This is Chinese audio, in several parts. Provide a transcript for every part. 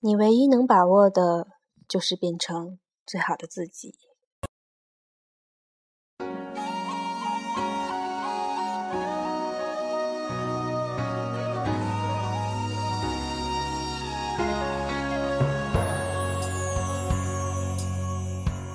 你唯一能把握的，就是变成最好的自己。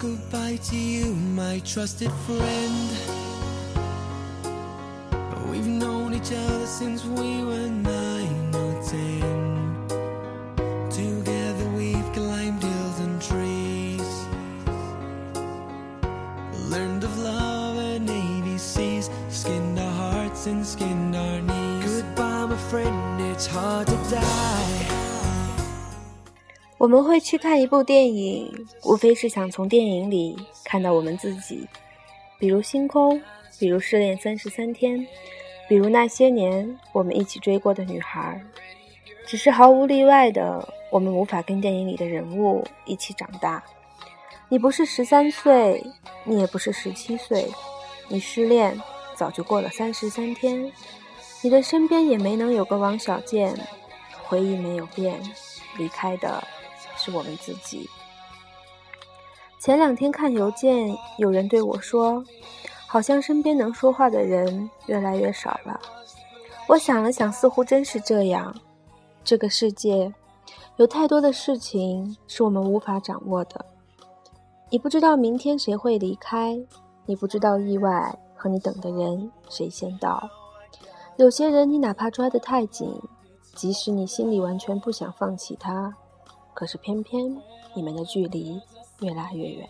Goodbye to you, my trusted friend. We've known each other since we were 我们会去看一部电影，无非是想从电影里看到我们自己，比如星空，比如失恋三十三天，比如那些年我们一起追过的女孩。只是毫无例外的，我们无法跟电影里的人物一起长大。你不是十三岁，你也不是十七岁，你失恋早就过了三十三天，你的身边也没能有个王小贱，回忆没有变，离开的。我们自己。前两天看邮件，有人对我说：“好像身边能说话的人越来越少了。”我想了想，似乎真是这样。这个世界有太多的事情是我们无法掌握的。你不知道明天谁会离开，你不知道意外和你等的人谁先到。有些人，你哪怕抓得太紧，即使你心里完全不想放弃他。可是偏偏你们的距离越来越远，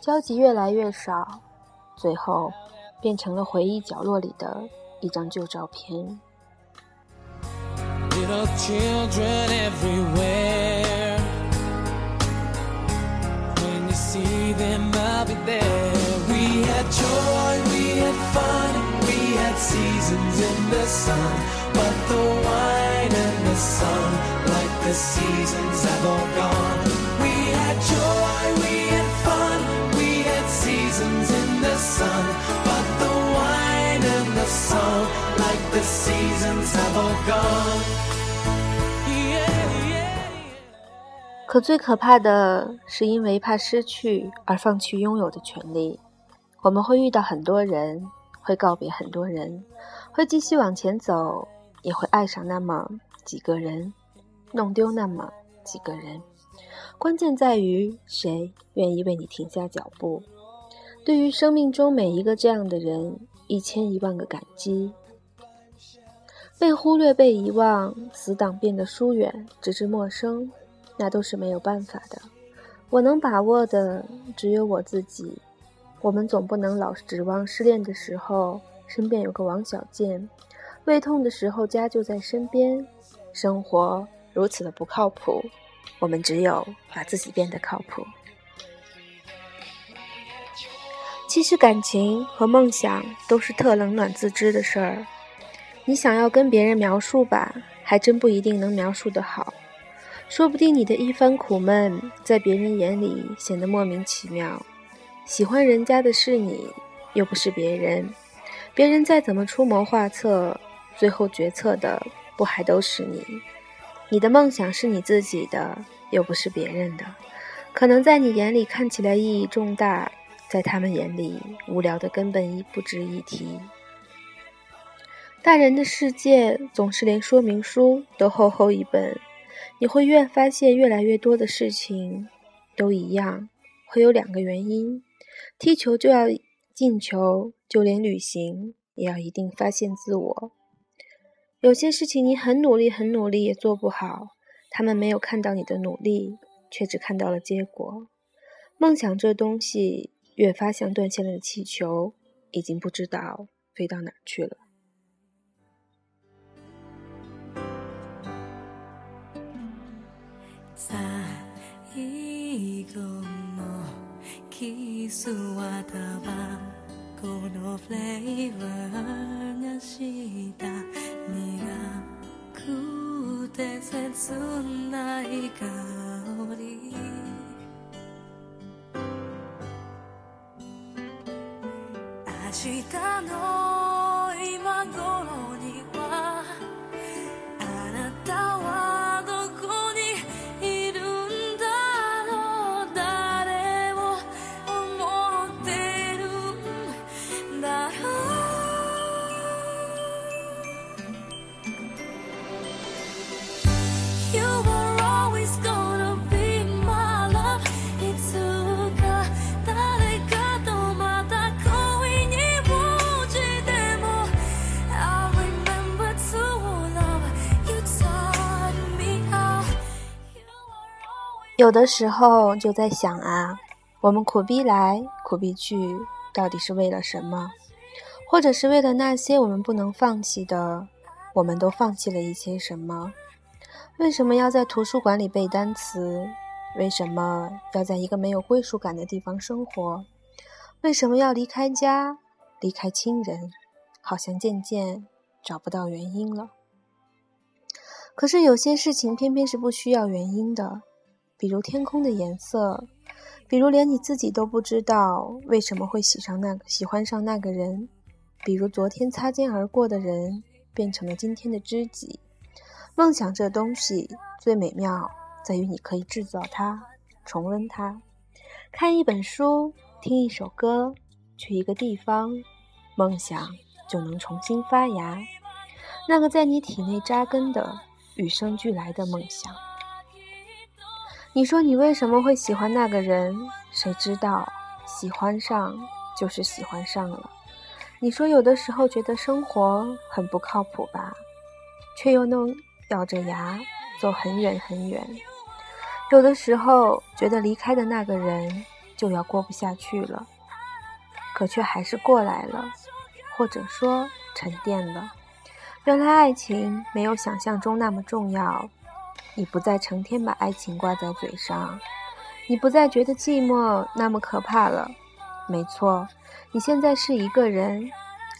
交集越来越少，最后变成了回忆角落里的一张旧照片。Seasons in the seasons have all gone. We had joy, we had fun, we had seasons in the sun. But the wine and the song, like the seasons have all gone. 可最可怕的是，因为怕失去而放弃拥有的权利。我们会遇到很多人，会告别很多人，会继续往前走，也会爱上那么几个人。弄丢那么几个人，关键在于谁愿意为你停下脚步。对于生命中每一个这样的人，一千一万个感激。被忽略、被遗忘，死党变得疏远，直至陌生，那都是没有办法的。我能把握的只有我自己。我们总不能老是指望失恋的时候身边有个王小贱，胃痛的时候家就在身边，生活。如此的不靠谱，我们只有把自己变得靠谱。其实感情和梦想都是特冷暖自知的事儿。你想要跟别人描述吧，还真不一定能描述的好。说不定你的一番苦闷，在别人眼里显得莫名其妙。喜欢人家的是你，又不是别人。别人再怎么出谋划策，最后决策的不还都是你？你的梦想是你自己的，又不是别人的。可能在你眼里看起来意义重大，在他们眼里无聊的根本一不值一提。大人的世界总是连说明书都厚厚一本，你会越发现越来越多的事情都一样，会有两个原因：踢球就要进球，就连旅行也要一定发现自我。有些事情你很努力，很努力也做不好，他们没有看到你的努力，却只看到了结果。梦想这东西越发像断线了的气球，已经不知道飞到哪去了。在一个キスはタバコのフレーバーがした。苦くて切ない香り。明日の有的时候就在想啊，我们苦逼来苦逼去，到底是为了什么？或者是为了那些我们不能放弃的，我们都放弃了一些什么？为什么要在图书馆里背单词？为什么要在一个没有归属感的地方生活？为什么要离开家，离开亲人？好像渐渐找不到原因了。可是有些事情偏偏是不需要原因的，比如天空的颜色，比如连你自己都不知道为什么会喜上那个喜欢上那个人，比如昨天擦肩而过的人变成了今天的知己。梦想这东西最美妙在于你可以制造它，重温它，看一本书，听一首歌，去一个地方，梦想就能重新发芽。那个在你体内扎根的与生俱来的梦想。你说你为什么会喜欢那个人？谁知道，喜欢上就是喜欢上了。你说有的时候觉得生活很不靠谱吧，却又能咬着牙走很远很远。有的时候觉得离开的那个人就要过不下去了，可却还是过来了，或者说沉淀了。原来爱情没有想象中那么重要，你不再成天把爱情挂在嘴上，你不再觉得寂寞那么可怕了。没错，你现在是一个人，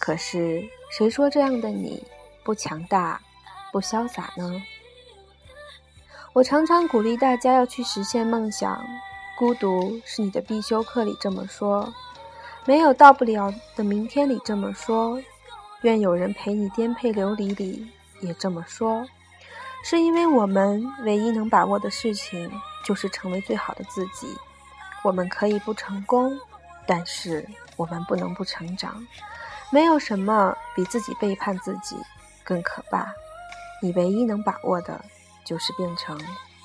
可是谁说这样的你不强大、不潇洒呢？我常常鼓励大家要去实现梦想，孤独是你的必修课里这么说，没有到不了的明天里这么说。愿有人陪你颠沛流离里也这么说，是因为我们唯一能把握的事情就是成为最好的自己。我们可以不成功，但是我们不能不成长。没有什么比自己背叛自己更可怕。你唯一能把握的，就是变成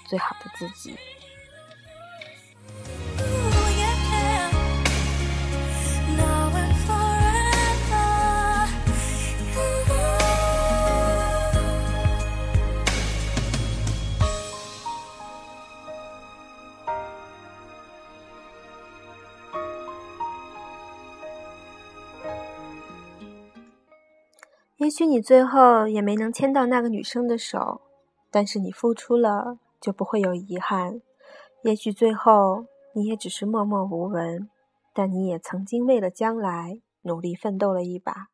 最好的自己。许你最后也没能牵到那个女生的手，但是你付出了，就不会有遗憾。也许最后你也只是默默无闻，但你也曾经为了将来努力奋斗了一把。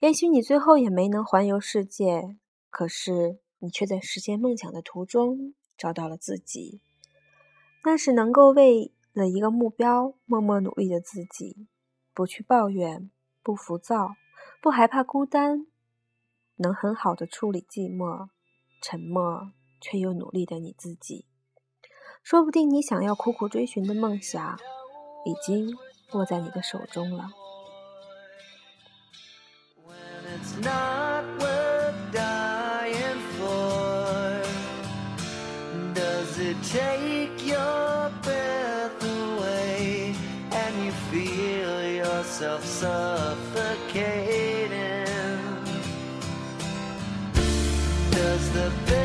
也许你最后也没能环游世界，可是你却在实现梦想的途中找到了自己。那是能够为了一个目标默默努力的自己，不去抱怨，不浮躁。不害怕孤单，能很好的处理寂寞、沉默却又努力的你自己。说不定你想要苦苦追寻的梦想，已经握在你的手中了。the best.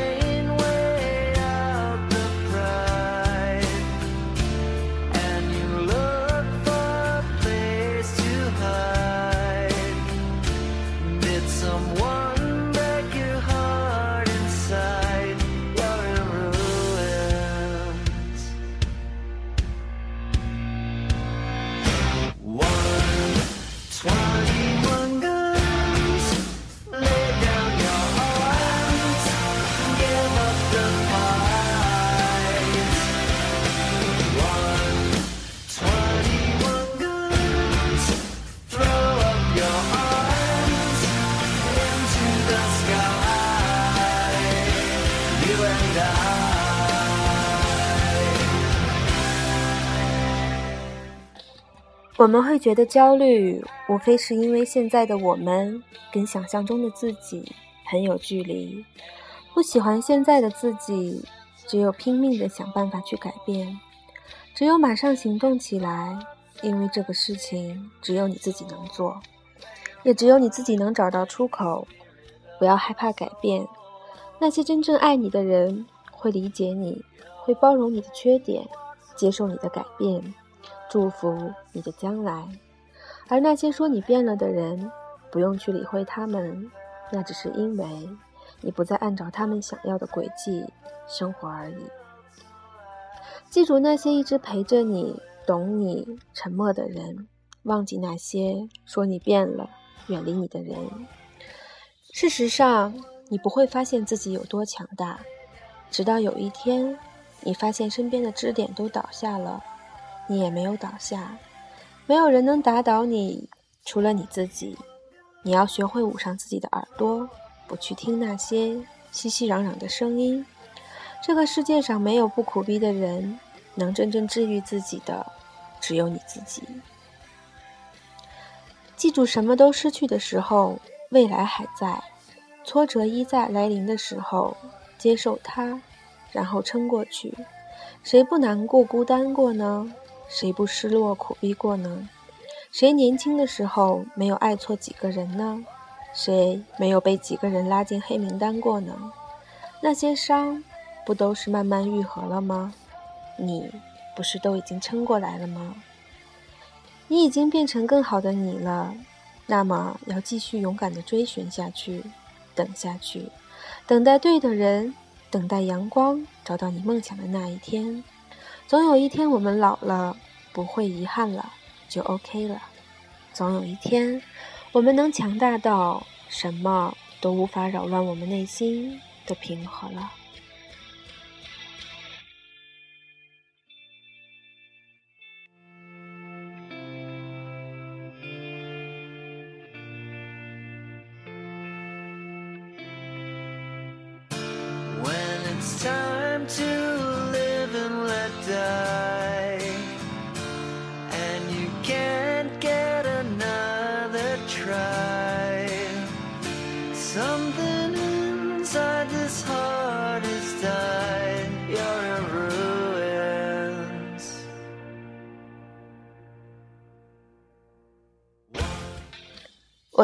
我们会觉得焦虑，无非是因为现在的我们跟想象中的自己很有距离。不喜欢现在的自己，只有拼命的想办法去改变，只有马上行动起来，因为这个事情只有你自己能做，也只有你自己能找到出口。不要害怕改变，那些真正爱你的人会理解你，会包容你的缺点，接受你的改变，祝福你的将来。而那些说你变了的人，不用去理会他们，那只是因为你不再按照他们想要的轨迹生活而已。记住那些一直陪着你、懂你、沉默的人，忘记那些说你变了、远离你的人。事实上，你不会发现自己有多强大，直到有一天，你发现身边的支点都倒下了，你也没有倒下。没有人能打倒你，除了你自己。你要学会捂上自己的耳朵，不去听那些熙熙攘攘的声音。这个世界上没有不苦逼的人，能真正治愈自己的，只有你自己。记住，什么都失去的时候。未来还在，挫折一再来临的时候，接受它，然后撑过去。谁不难过、孤单过呢？谁不失落、苦逼过呢？谁年轻的时候没有爱错几个人呢？谁没有被几个人拉进黑名单过呢？那些伤，不都是慢慢愈合了吗？你，不是都已经撑过来了吗？你已经变成更好的你了。那么，要继续勇敢地追寻下去，等下去，等待对的人，等待阳光，找到你梦想的那一天。总有一天，我们老了，不会遗憾了，就 OK 了。总有一天，我们能强大到什么都无法扰乱我们内心的平和了。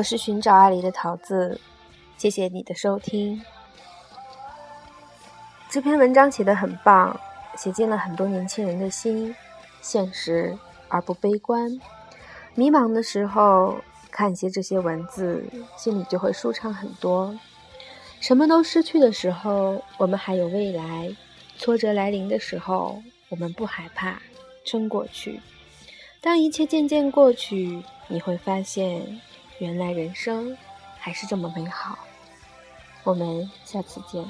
我是寻找爱里的桃子，谢谢你的收听。这篇文章写得很棒，写进了很多年轻人的心，现实而不悲观。迷茫的时候，看一些这些文字，心里就会舒畅很多。什么都失去的时候，我们还有未来；挫折来临的时候，我们不害怕，撑过去。当一切渐渐过去，你会发现，原来人生还是这么美好。我们下次见。